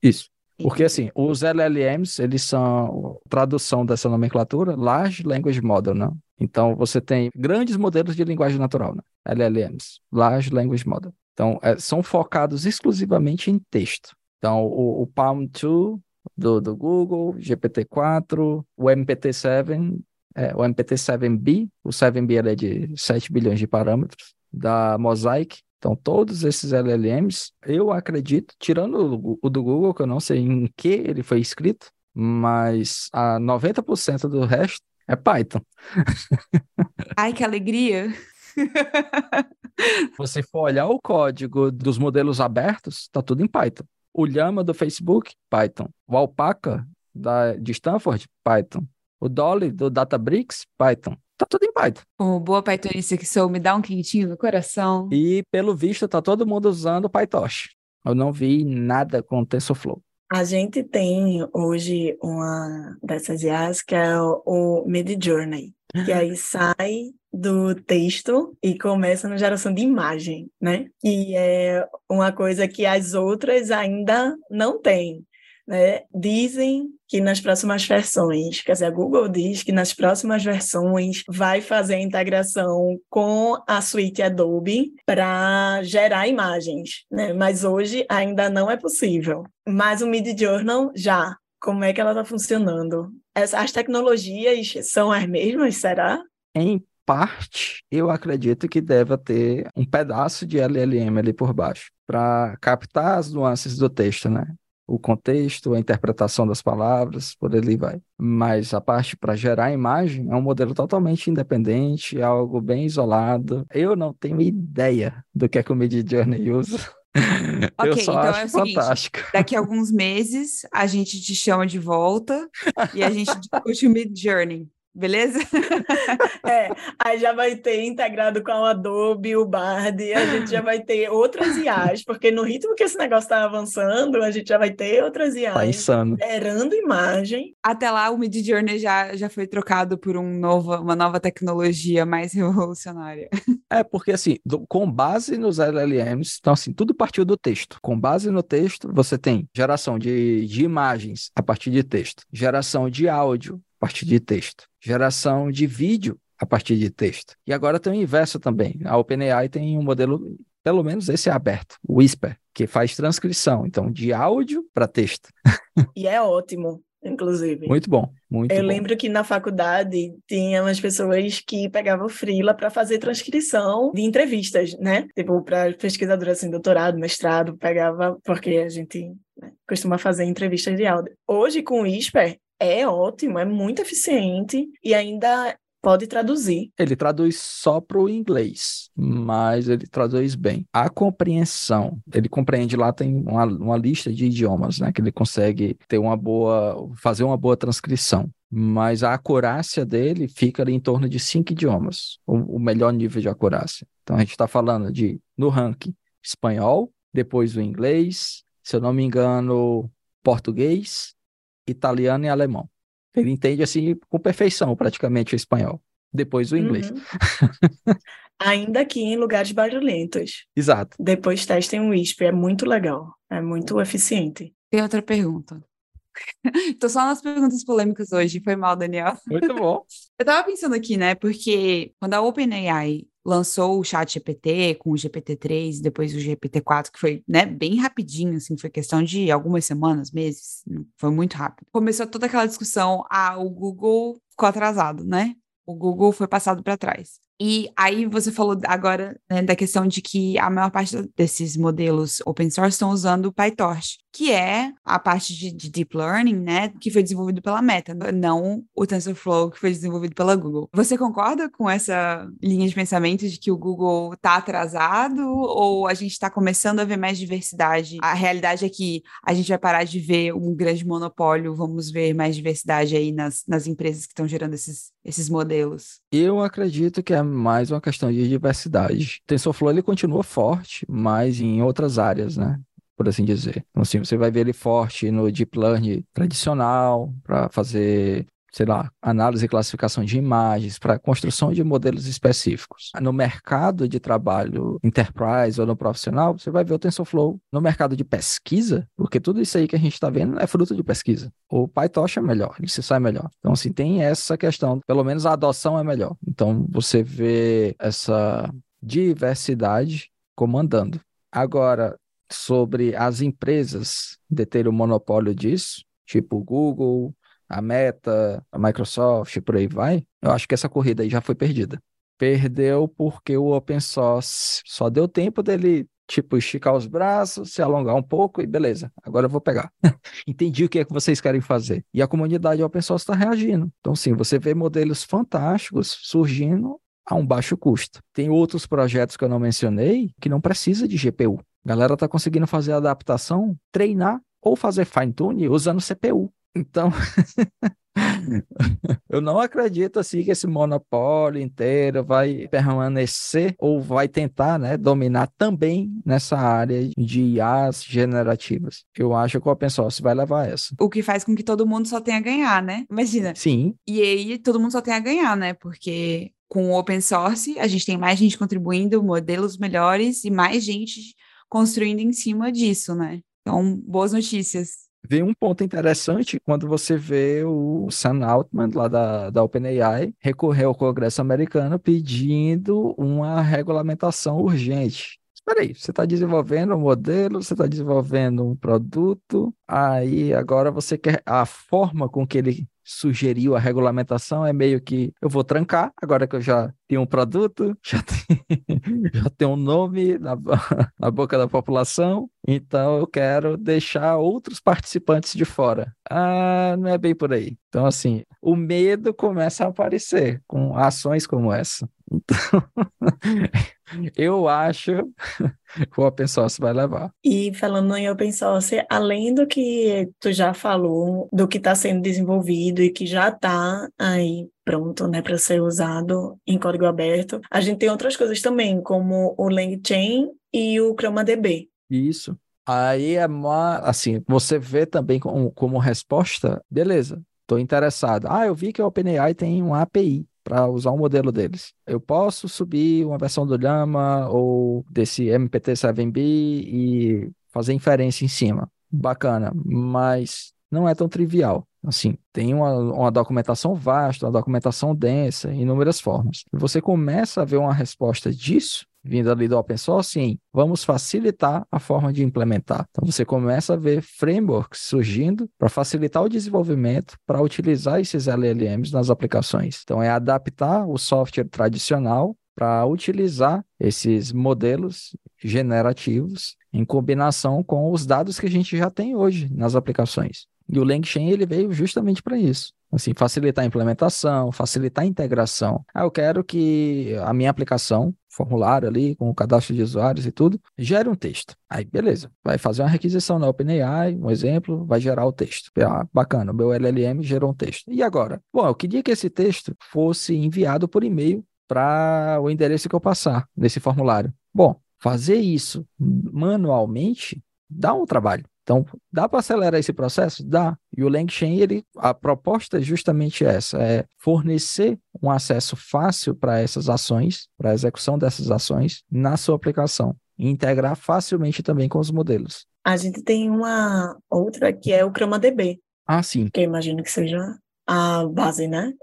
Isso. Porque assim, os LLMs, eles são tradução dessa nomenclatura, Large Language Model, né? Então você tem grandes modelos de linguagem natural, né? LLMs, Large Language Model. Então, é, são focados exclusivamente em texto. Então, o, o Palm 2 do, do Google, GPT-4, o MPT-7, é, o MPT-7B, o 7B é de 7 bilhões de parâmetros, da Mosaic. Então, todos esses LLMs, eu acredito, tirando o, o do Google, que eu não sei em que ele foi escrito, mas a 90% do resto é Python. Ai, que alegria! Você for olhar o código dos modelos abertos, tá tudo em Python. O Llama do Facebook, Python. O Alpaca da, de Stanford, Python. O Dolly do Databricks, Python. Tá tudo em Python. Como boa Pythonista que sou, me dá um quentinho no coração. E pelo visto, tá todo mundo usando PyTorch. Eu não vi nada com TensorFlow. A gente tem hoje uma dessas IAs que é o Midjourney, que aí sai do texto e começa na geração de imagem, né? E é uma coisa que as outras ainda não têm. Né? Dizem que nas próximas versões, quer dizer, a Google diz que nas próximas versões vai fazer a integração com a suíte Adobe para gerar imagens, né? Mas hoje ainda não é possível. Mas o Mid Journal já. Como é que ela está funcionando? As tecnologias são as mesmas, será? Em parte, eu acredito que deva ter um pedaço de LLM ali por baixo, para captar as nuances do texto, né? O contexto, a interpretação das palavras, por ali vai. Mas a parte para gerar imagem é um modelo totalmente independente, é algo bem isolado. Eu não tenho ideia do que é que o Midjourney usa. Ok, eu só então acho é o seguinte: fantástico. daqui a alguns meses a gente te chama de volta e a gente discute o Mid Journey. Beleza? é, aí já vai ter integrado com o Adobe, o Bard, a gente já vai ter outras IAs, porque no ritmo que esse negócio está avançando, a gente já vai ter outras IAs. Tá insano. Gerando imagem. Até lá, o Mid Journey já, já foi trocado por um novo, uma nova tecnologia mais revolucionária. É, porque assim, do, com base nos LLMs, então assim, tudo partiu do texto. Com base no texto, você tem geração de, de imagens a partir de texto, geração de áudio a partir de texto, geração de vídeo a partir de texto. E agora tem o inverso também. A OpenAI tem um modelo, pelo menos esse é aberto, o Whisper, que faz transcrição, então de áudio para texto. E é ótimo. inclusive. Muito bom, muito Eu bom. lembro que na faculdade tinha umas pessoas que pegavam frila para fazer transcrição de entrevistas, né? Tipo, para pesquisadora assim, doutorado, mestrado, pegava, porque a gente né, costuma fazer entrevistas de áudio. Hoje, com o ISPER, é ótimo, é muito eficiente e ainda pode traduzir. Ele traduz só para o inglês, mas ele traduz bem. A compreensão, ele compreende lá, tem uma, uma lista de idiomas, né? Que ele consegue ter uma boa, fazer uma boa transcrição. Mas a acurácia dele fica ali em torno de cinco idiomas, o, o melhor nível de acurácia. Então a gente está falando de, no ranking, espanhol, depois o inglês, se eu não me engano, português, italiano e alemão. Ele entende assim com perfeição praticamente o espanhol. Depois o inglês. Uhum. Ainda aqui em lugares barulhentos. Exato. Depois testem o ISP, é muito legal, é muito eficiente. Tem outra pergunta. Tô só nas perguntas polêmicas hoje, foi mal, Daniel. Muito bom. Eu tava pensando aqui, né, porque quando a OpenAI lançou o chat GPT com o GPT-3 e depois o GPT-4, que foi, né, bem rapidinho, assim, foi questão de algumas semanas, meses, foi muito rápido. Começou toda aquela discussão, ah, o Google ficou atrasado, né? O Google foi passado para trás. E aí você falou agora né, da questão de que a maior parte desses modelos open source estão usando o PyTorch, que é a parte de, de, deep learning, né, que foi desenvolvido pela Meta, não o TensorFlow que foi desenvolvido pela Google. Você concorda com essa linha de pensamento de que o Google está atrasado ou a gente está começando a ver mais diversidade? A realidade é que a gente vai parar de ver um grande monopólio, vamos ver mais diversidade aí nas, nas empresas que estão gerando esses, esses modelos. Eu acredito que é mais uma questão de diversidade. O TensorFlow ele continua forte, mas em outras áreas, né? Por assim dizer. Então, assim, você vai ver ele forte no Deep Learning tradicional, para fazer, sei lá, análise e classificação de imagens, para construção de modelos específicos. No mercado de trabalho enterprise ou no profissional, você vai ver o TensorFlow. No mercado de pesquisa, porque tudo isso aí que a gente está vendo é fruto de pesquisa. O PyTorch é melhor, ele se sai melhor. Então, assim, tem essa questão, pelo menos a adoção é melhor. Então, você vê essa diversidade comandando. Agora, sobre as empresas deterem o monopólio disso, tipo Google, a Meta, a Microsoft, por aí vai, eu acho que essa corrida aí já foi perdida. Perdeu porque o open source só deu tempo dele, tipo, esticar os braços, se alongar um pouco e beleza, agora eu vou pegar. Entendi o que é que vocês querem fazer. E a comunidade open source está reagindo. Então, sim, você vê modelos fantásticos surgindo a um baixo custo. Tem outros projetos que eu não mencionei que não precisa de GPU. A galera está conseguindo fazer adaptação, treinar ou fazer fine tune usando CPU. Então, eu não acredito assim que esse monopólio inteiro vai permanecer ou vai tentar, né, dominar também nessa área de IAs generativas. Eu acho que o open source vai levar essa. O que faz com que todo mundo só tenha a ganhar, né? Imagina. Sim. E aí todo mundo só tem a ganhar, né? Porque com o open source a gente tem mais gente contribuindo, modelos melhores e mais gente construindo em cima disso, né? Então, boas notícias. Vem um ponto interessante quando você vê o Sam Altman, lá da, da OpenAI, recorrer ao Congresso americano pedindo uma regulamentação urgente. Espera aí, você está desenvolvendo um modelo, você está desenvolvendo um produto, aí agora você quer a forma com que ele sugeriu a regulamentação é meio que eu vou trancar, agora que eu já tenho um produto, já tenho, já tenho um nome na, na boca da população, então eu quero deixar outros participantes de fora. Ah, não é bem por aí. Então, assim, o medo começa a aparecer com ações como essa. Então, eu acho que o open source vai levar. E falando em open source, além do que tu já falou, do que está sendo desenvolvido e que já está aí pronto, né, para ser usado em código aberto, a gente tem outras coisas também, como o LangChain e o ChromaDB. Isso. Aí é uma, assim, você vê também como, como resposta, beleza, estou interessado. Ah, eu vi que a OpenAI tem uma API para usar um modelo deles. Eu posso subir uma versão do Llama ou desse MPT-7B e fazer inferência em cima. Bacana, mas não é tão trivial. Assim, tem uma, uma documentação vasta, uma documentação densa, inúmeras formas. Você começa a ver uma resposta disso vindo ali do open source em vamos facilitar a forma de implementar. Então você começa a ver frameworks surgindo para facilitar o desenvolvimento, para utilizar esses LLMs nas aplicações. Então é adaptar o software tradicional para utilizar esses modelos generativos em combinação com os dados que a gente já tem hoje nas aplicações. E o LangChain ele veio justamente para isso. Assim, facilitar a implementação, facilitar a integração. Ah, eu quero que a minha aplicação, formulário ali, com o cadastro de usuários e tudo, gere um texto. Aí, beleza. Vai fazer uma requisição na OpenAI, um exemplo, vai gerar o texto. Ah, bacana, o meu LLM gerou um texto. E agora? Bom, eu queria que esse texto fosse enviado por e-mail para o endereço que eu passar nesse formulário. Bom, fazer isso manualmente dá um trabalho. Então, dá para acelerar esse processo? Dá. E o LangChain, ele, a proposta é justamente essa, é fornecer um acesso fácil para essas ações, para a execução dessas ações na sua aplicação e integrar facilmente também com os modelos. A gente tem uma outra que é o ChromaDB. Ah, sim. Que eu imagino que seja a base, né?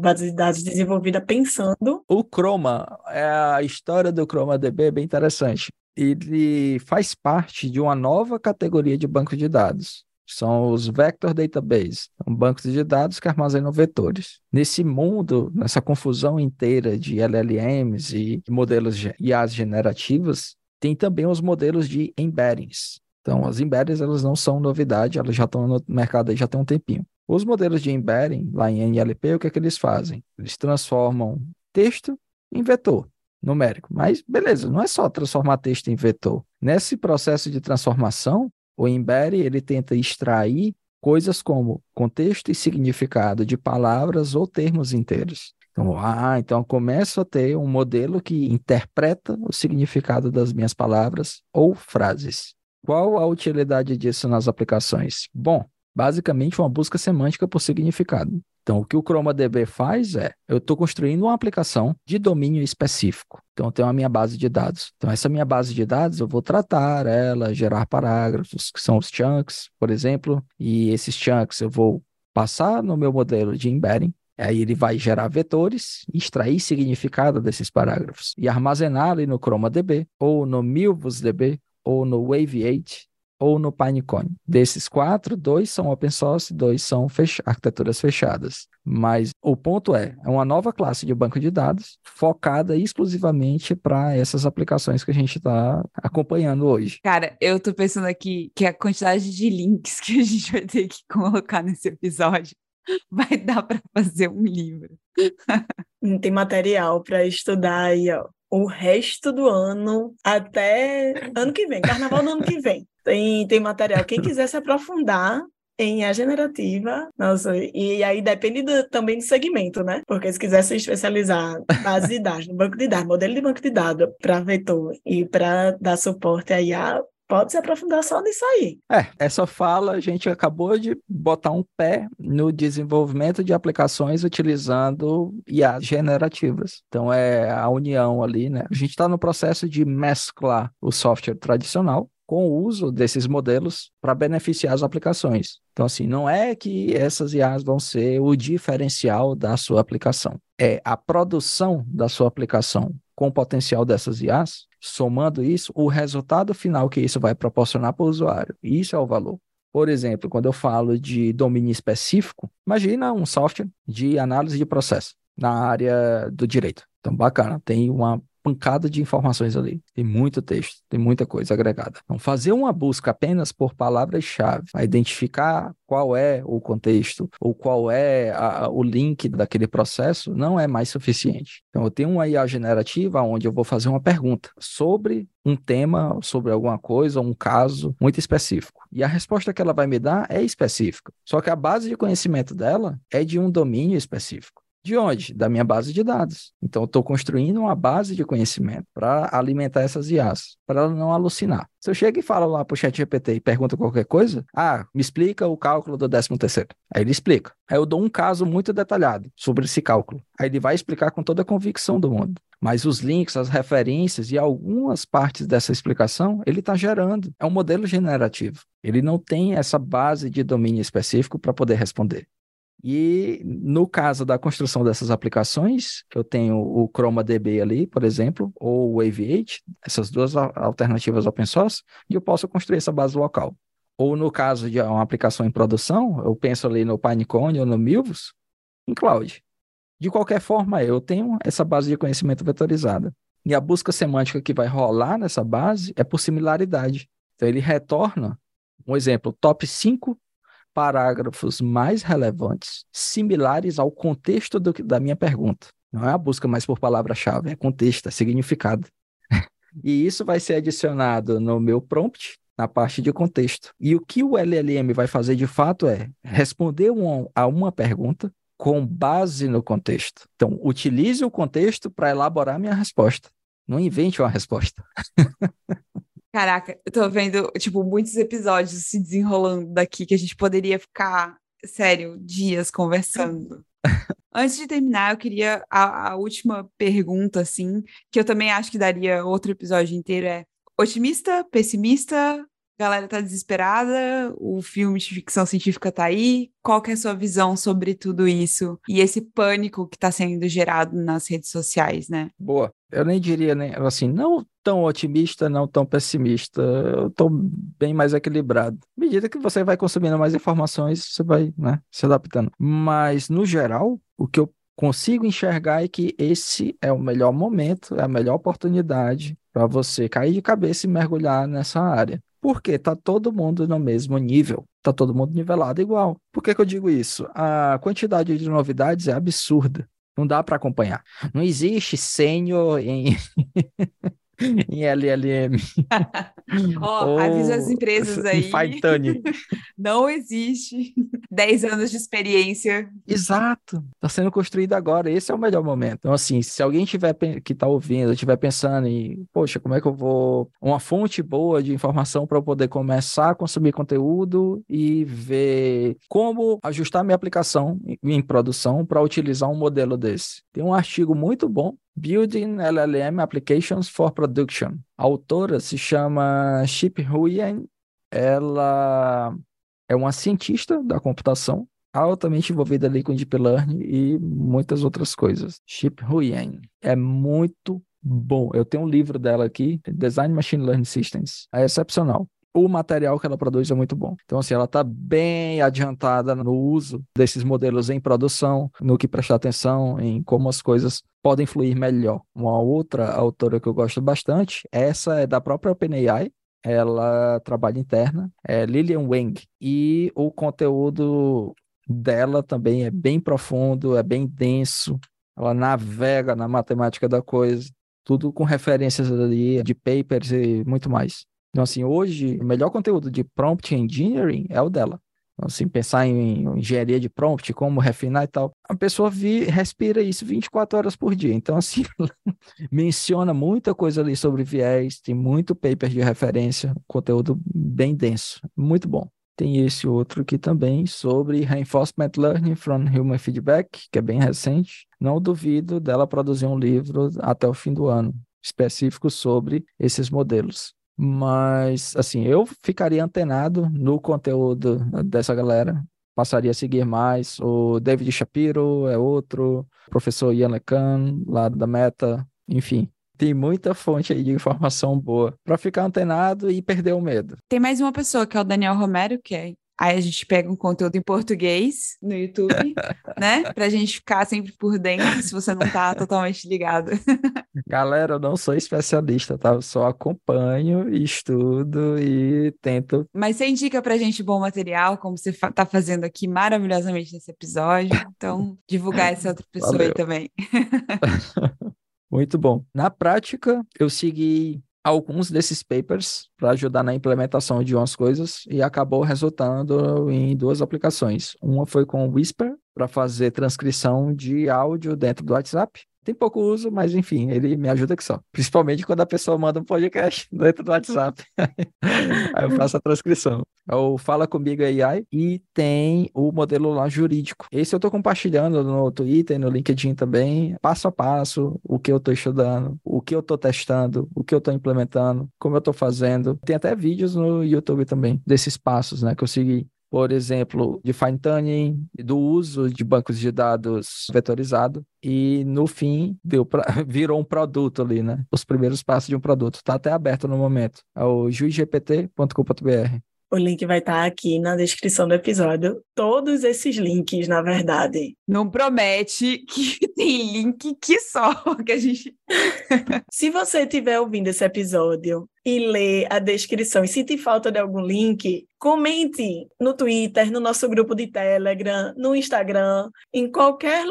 base de dados desenvolvida pensando. O Chroma, é a história do ChromaDB é bem interessante ele faz parte de uma nova categoria de banco de dados. São os Vector Database, um bancos de dados que armazenam vetores. Nesse mundo, nessa confusão inteira de LLMs e modelos IAs generativas, tem também os modelos de embeddings. Então, as embeddings elas não são novidade, elas já estão no mercado já tem um tempinho. Os modelos de embedding, lá em NLP, o que é que eles fazem? Eles transformam texto em vetor numérico. Mas beleza, não é só transformar texto em vetor. Nesse processo de transformação, o Embed ele tenta extrair coisas como contexto e significado de palavras ou termos inteiros. Então, ah, então eu começo a ter um modelo que interpreta o significado das minhas palavras ou frases. Qual a utilidade disso nas aplicações? Bom, basicamente uma busca semântica por significado. Então, o que o ChromaDB faz é, eu estou construindo uma aplicação de domínio específico. Então, eu tenho a minha base de dados. Então, essa minha base de dados, eu vou tratar ela, gerar parágrafos, que são os chunks, por exemplo, e esses chunks eu vou passar no meu modelo de embedding, Aí ele vai gerar vetores, extrair significado desses parágrafos e armazenar ali no ChromaDB, ou no MilvusDB, ou no Wave8, ou no Pinecone. Desses quatro, dois são open source, dois são fech arquiteturas fechadas. Mas o ponto é, é uma nova classe de banco de dados focada exclusivamente para essas aplicações que a gente está acompanhando hoje. Cara, eu estou pensando aqui que a quantidade de links que a gente vai ter que colocar nesse episódio vai dar para fazer um livro. Tem material para estudar aí, ó o resto do ano até ano que vem, carnaval do ano que vem. Tem, tem material. Quem quiser se aprofundar em A generativa, nossa, e aí depende do, também do segmento, né? Porque se quiser se especializar base de dados, no banco de dados, modelo de banco de dados para vetor e para dar suporte a IA, pode se aprofundar só nisso aí. É, essa fala a gente acabou de botar um pé no desenvolvimento de aplicações utilizando IA generativas. Então é a união ali, né? A gente está no processo de mesclar o software tradicional com o uso desses modelos para beneficiar as aplicações. Então, assim, não é que essas IAs vão ser o diferencial da sua aplicação. É a produção da sua aplicação com o potencial dessas IAs, somando isso, o resultado final que isso vai proporcionar para o usuário. Isso é o valor. Por exemplo, quando eu falo de domínio específico, imagina um software de análise de processo na área do direito. Então, bacana, tem uma pancada de informações ali. Tem muito texto, tem muita coisa agregada. Então, fazer uma busca apenas por palavras-chave, identificar qual é o contexto ou qual é a, o link daquele processo, não é mais suficiente. Então, eu tenho uma IA generativa onde eu vou fazer uma pergunta sobre um tema, sobre alguma coisa, um caso muito específico. E a resposta que ela vai me dar é específica. Só que a base de conhecimento dela é de um domínio específico. De onde? Da minha base de dados. Então, eu estou construindo uma base de conhecimento para alimentar essas IAs, para ela não alucinar. Se eu chego e falo lá para o chat GPT e pergunto qualquer coisa, ah, me explica o cálculo do 13 terceiro. Aí ele explica. Aí eu dou um caso muito detalhado sobre esse cálculo. Aí ele vai explicar com toda a convicção do mundo. Mas os links, as referências e algumas partes dessa explicação, ele está gerando. É um modelo generativo. Ele não tem essa base de domínio específico para poder responder. E no caso da construção dessas aplicações, eu tenho o ChromaDB ali, por exemplo, ou o Wave8, essas duas alternativas open source, e eu posso construir essa base local. Ou no caso de uma aplicação em produção, eu penso ali no Pinecone ou no Milvus, em cloud. De qualquer forma, eu tenho essa base de conhecimento vetorizada. E a busca semântica que vai rolar nessa base é por similaridade. Então, ele retorna, um exemplo, top 5 parágrafos mais relevantes, similares ao contexto do, da minha pergunta. Não é a busca mais por palavra-chave, é contexto, é significado. e isso vai ser adicionado no meu prompt, na parte de contexto. E o que o LLM vai fazer de fato é responder um, a uma pergunta com base no contexto. Então, utilize o contexto para elaborar minha resposta. Não invente uma resposta. Caraca, eu tô vendo, tipo, muitos episódios se desenrolando daqui que a gente poderia ficar, sério, dias conversando. Antes de terminar, eu queria a, a, última pergunta, assim, que eu também acho que daria outro episódio inteiro, é otimista, pessimista, galera tá desesperada, o filme de ficção científica tá aí. Qual que é a sua visão sobre tudo isso e esse pânico que está sendo gerado nas redes sociais, né? Boa. Eu nem diria, né, assim, não tão otimista, não tão pessimista. Eu tô bem mais equilibrado. À medida que você vai consumindo mais informações, você vai, né, se adaptando. Mas, no geral, o que eu consigo enxergar é que esse é o melhor momento, é a melhor oportunidade para você cair de cabeça e mergulhar nessa área. Porque tá todo mundo no mesmo nível, tá todo mundo nivelado igual. Por que, que eu digo isso? A quantidade de novidades é absurda. Não dá para acompanhar. Não existe sênior em em LLM. Ó, oh, avisa as empresas aí. Em Não existe 10 anos de experiência. Exato. Está sendo construído agora. Esse é o melhor momento. Então, assim, se alguém tiver que está ouvindo, estiver pensando em, poxa, como é que eu vou. Uma fonte boa de informação para eu poder começar a consumir conteúdo e ver como ajustar minha aplicação em produção para utilizar um modelo desse. Tem um artigo muito bom Building LLM Applications for Production. A autora se chama Chip Huyen. Ela é uma cientista da computação, altamente envolvida ali com Deep Learning e muitas outras coisas. Chip Huyen é muito bom. Eu tenho um livro dela aqui, Design Machine Learning Systems. É excepcional o material que ela produz é muito bom. Então, assim, ela está bem adiantada no uso desses modelos em produção, no que prestar atenção, em como as coisas podem fluir melhor. Uma outra autora que eu gosto bastante, essa é da própria OpenAI, ela trabalha interna, é Lilian Wang, e o conteúdo dela também é bem profundo, é bem denso, ela navega na matemática da coisa, tudo com referências ali de papers e muito mais. Então, assim, hoje, o melhor conteúdo de prompt engineering é o dela. Então, assim, pensar em, engenharia de prompt, como refinar e tal. A pessoa vi, respira isso 24 horas por dia. Então, assim, menciona muita coisa ali sobre viés, tem muito paper de referência, conteúdo bem denso, muito bom. Tem esse outro aqui também sobre Reinforcement Learning from Human Feedback, que é bem recente. Não duvido dela produzir um livro até o fim do ano, específico sobre esses modelos. Mas, assim, eu ficaria antenado no conteúdo dessa galera. Passaria a seguir mais. O David Shapiro é outro, o professor Ian LeCun, lá da Meta, enfim. Tem muita fonte aí de informação boa para ficar antenado e perder o medo. Tem mais uma pessoa que é o Daniel Romero, que é Aí a gente pega um conteúdo em português no YouTube, né? Pra gente ficar sempre por dentro, se você não tá totalmente ligado. Galera, eu não sou especialista, tá? Eu só acompanho, estudo e tento. Mas você indica pra gente bom material, como você tá fazendo aqui maravilhosamente nesse episódio. Então, divulgar essa outra pessoa Valeu. aí também. Muito bom. Na prática, eu segui alguns desses papers para ajudar na implementação de umas coisas e acabou resultando em duas aplicações. Uma foi com o Whisper para fazer transcrição de áudio dentro do WhatsApp tem pouco uso, mas enfim, ele me ajuda que só. Principalmente quando a pessoa manda um podcast dentro do WhatsApp. Aí eu faço a transcrição. Ou Fala Comigo AI e tem o modelo lá jurídico. Esse eu estou compartilhando no Twitter, no LinkedIn também, passo a passo, o que eu estou estudando, o que eu estou testando, o que eu estou implementando, como eu estou fazendo. Tem até vídeos no YouTube também desses passos, né, que eu segui por exemplo, de fine tuning, do uso de bancos de dados vetorizado e no fim deu pra, virou um produto ali, né? Os primeiros passos de um produto. Está até aberto no momento. É o juizgpt.com.br. O link vai estar aqui na descrição do episódio. Todos esses links, na verdade. Não promete que tem link que só que a gente. Se você estiver ouvindo esse episódio e ler a descrição e sentir falta de algum link, comente no Twitter, no nosso grupo de Telegram, no Instagram, em qualquer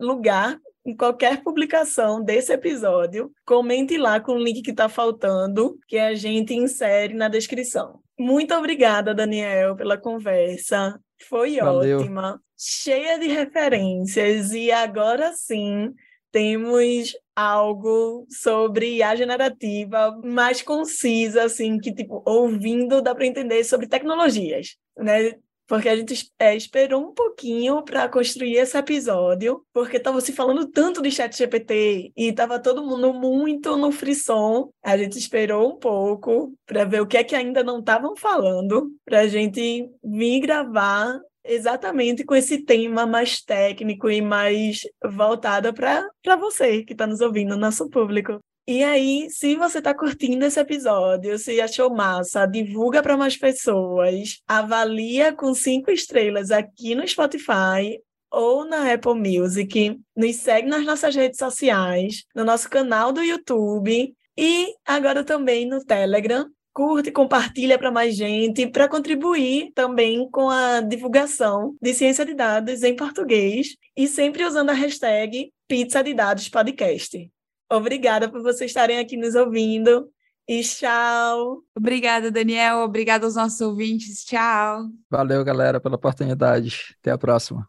lugar em qualquer publicação desse episódio, comente lá com o link que está faltando, que a gente insere na descrição. Muito obrigada, Daniel, pela conversa. Foi Valeu. ótima, cheia de referências, e agora sim temos algo sobre a generativa mais concisa, assim, que, tipo, ouvindo dá para entender sobre tecnologias, né? Porque a gente é, esperou um pouquinho para construir esse episódio, porque estava se falando tanto de chat GPT e estava todo mundo muito no frisson. A gente esperou um pouco para ver o que é que ainda não estavam falando, para a gente vir gravar exatamente com esse tema mais técnico e mais voltado para você que está nos ouvindo, nosso público. E aí, se você está curtindo esse episódio, se achou massa, divulga para mais pessoas, avalia com cinco estrelas aqui no Spotify ou na Apple Music, nos segue nas nossas redes sociais, no nosso canal do YouTube e agora também no Telegram. Curte, compartilha para mais gente, para contribuir também com a divulgação de ciência de dados em português e sempre usando a hashtag Pizza de Dados Podcast. Obrigada por vocês estarem aqui nos ouvindo. E tchau. Obrigada, Daniel. Obrigada aos nossos ouvintes. Tchau. Valeu, galera, pela oportunidade. Até a próxima.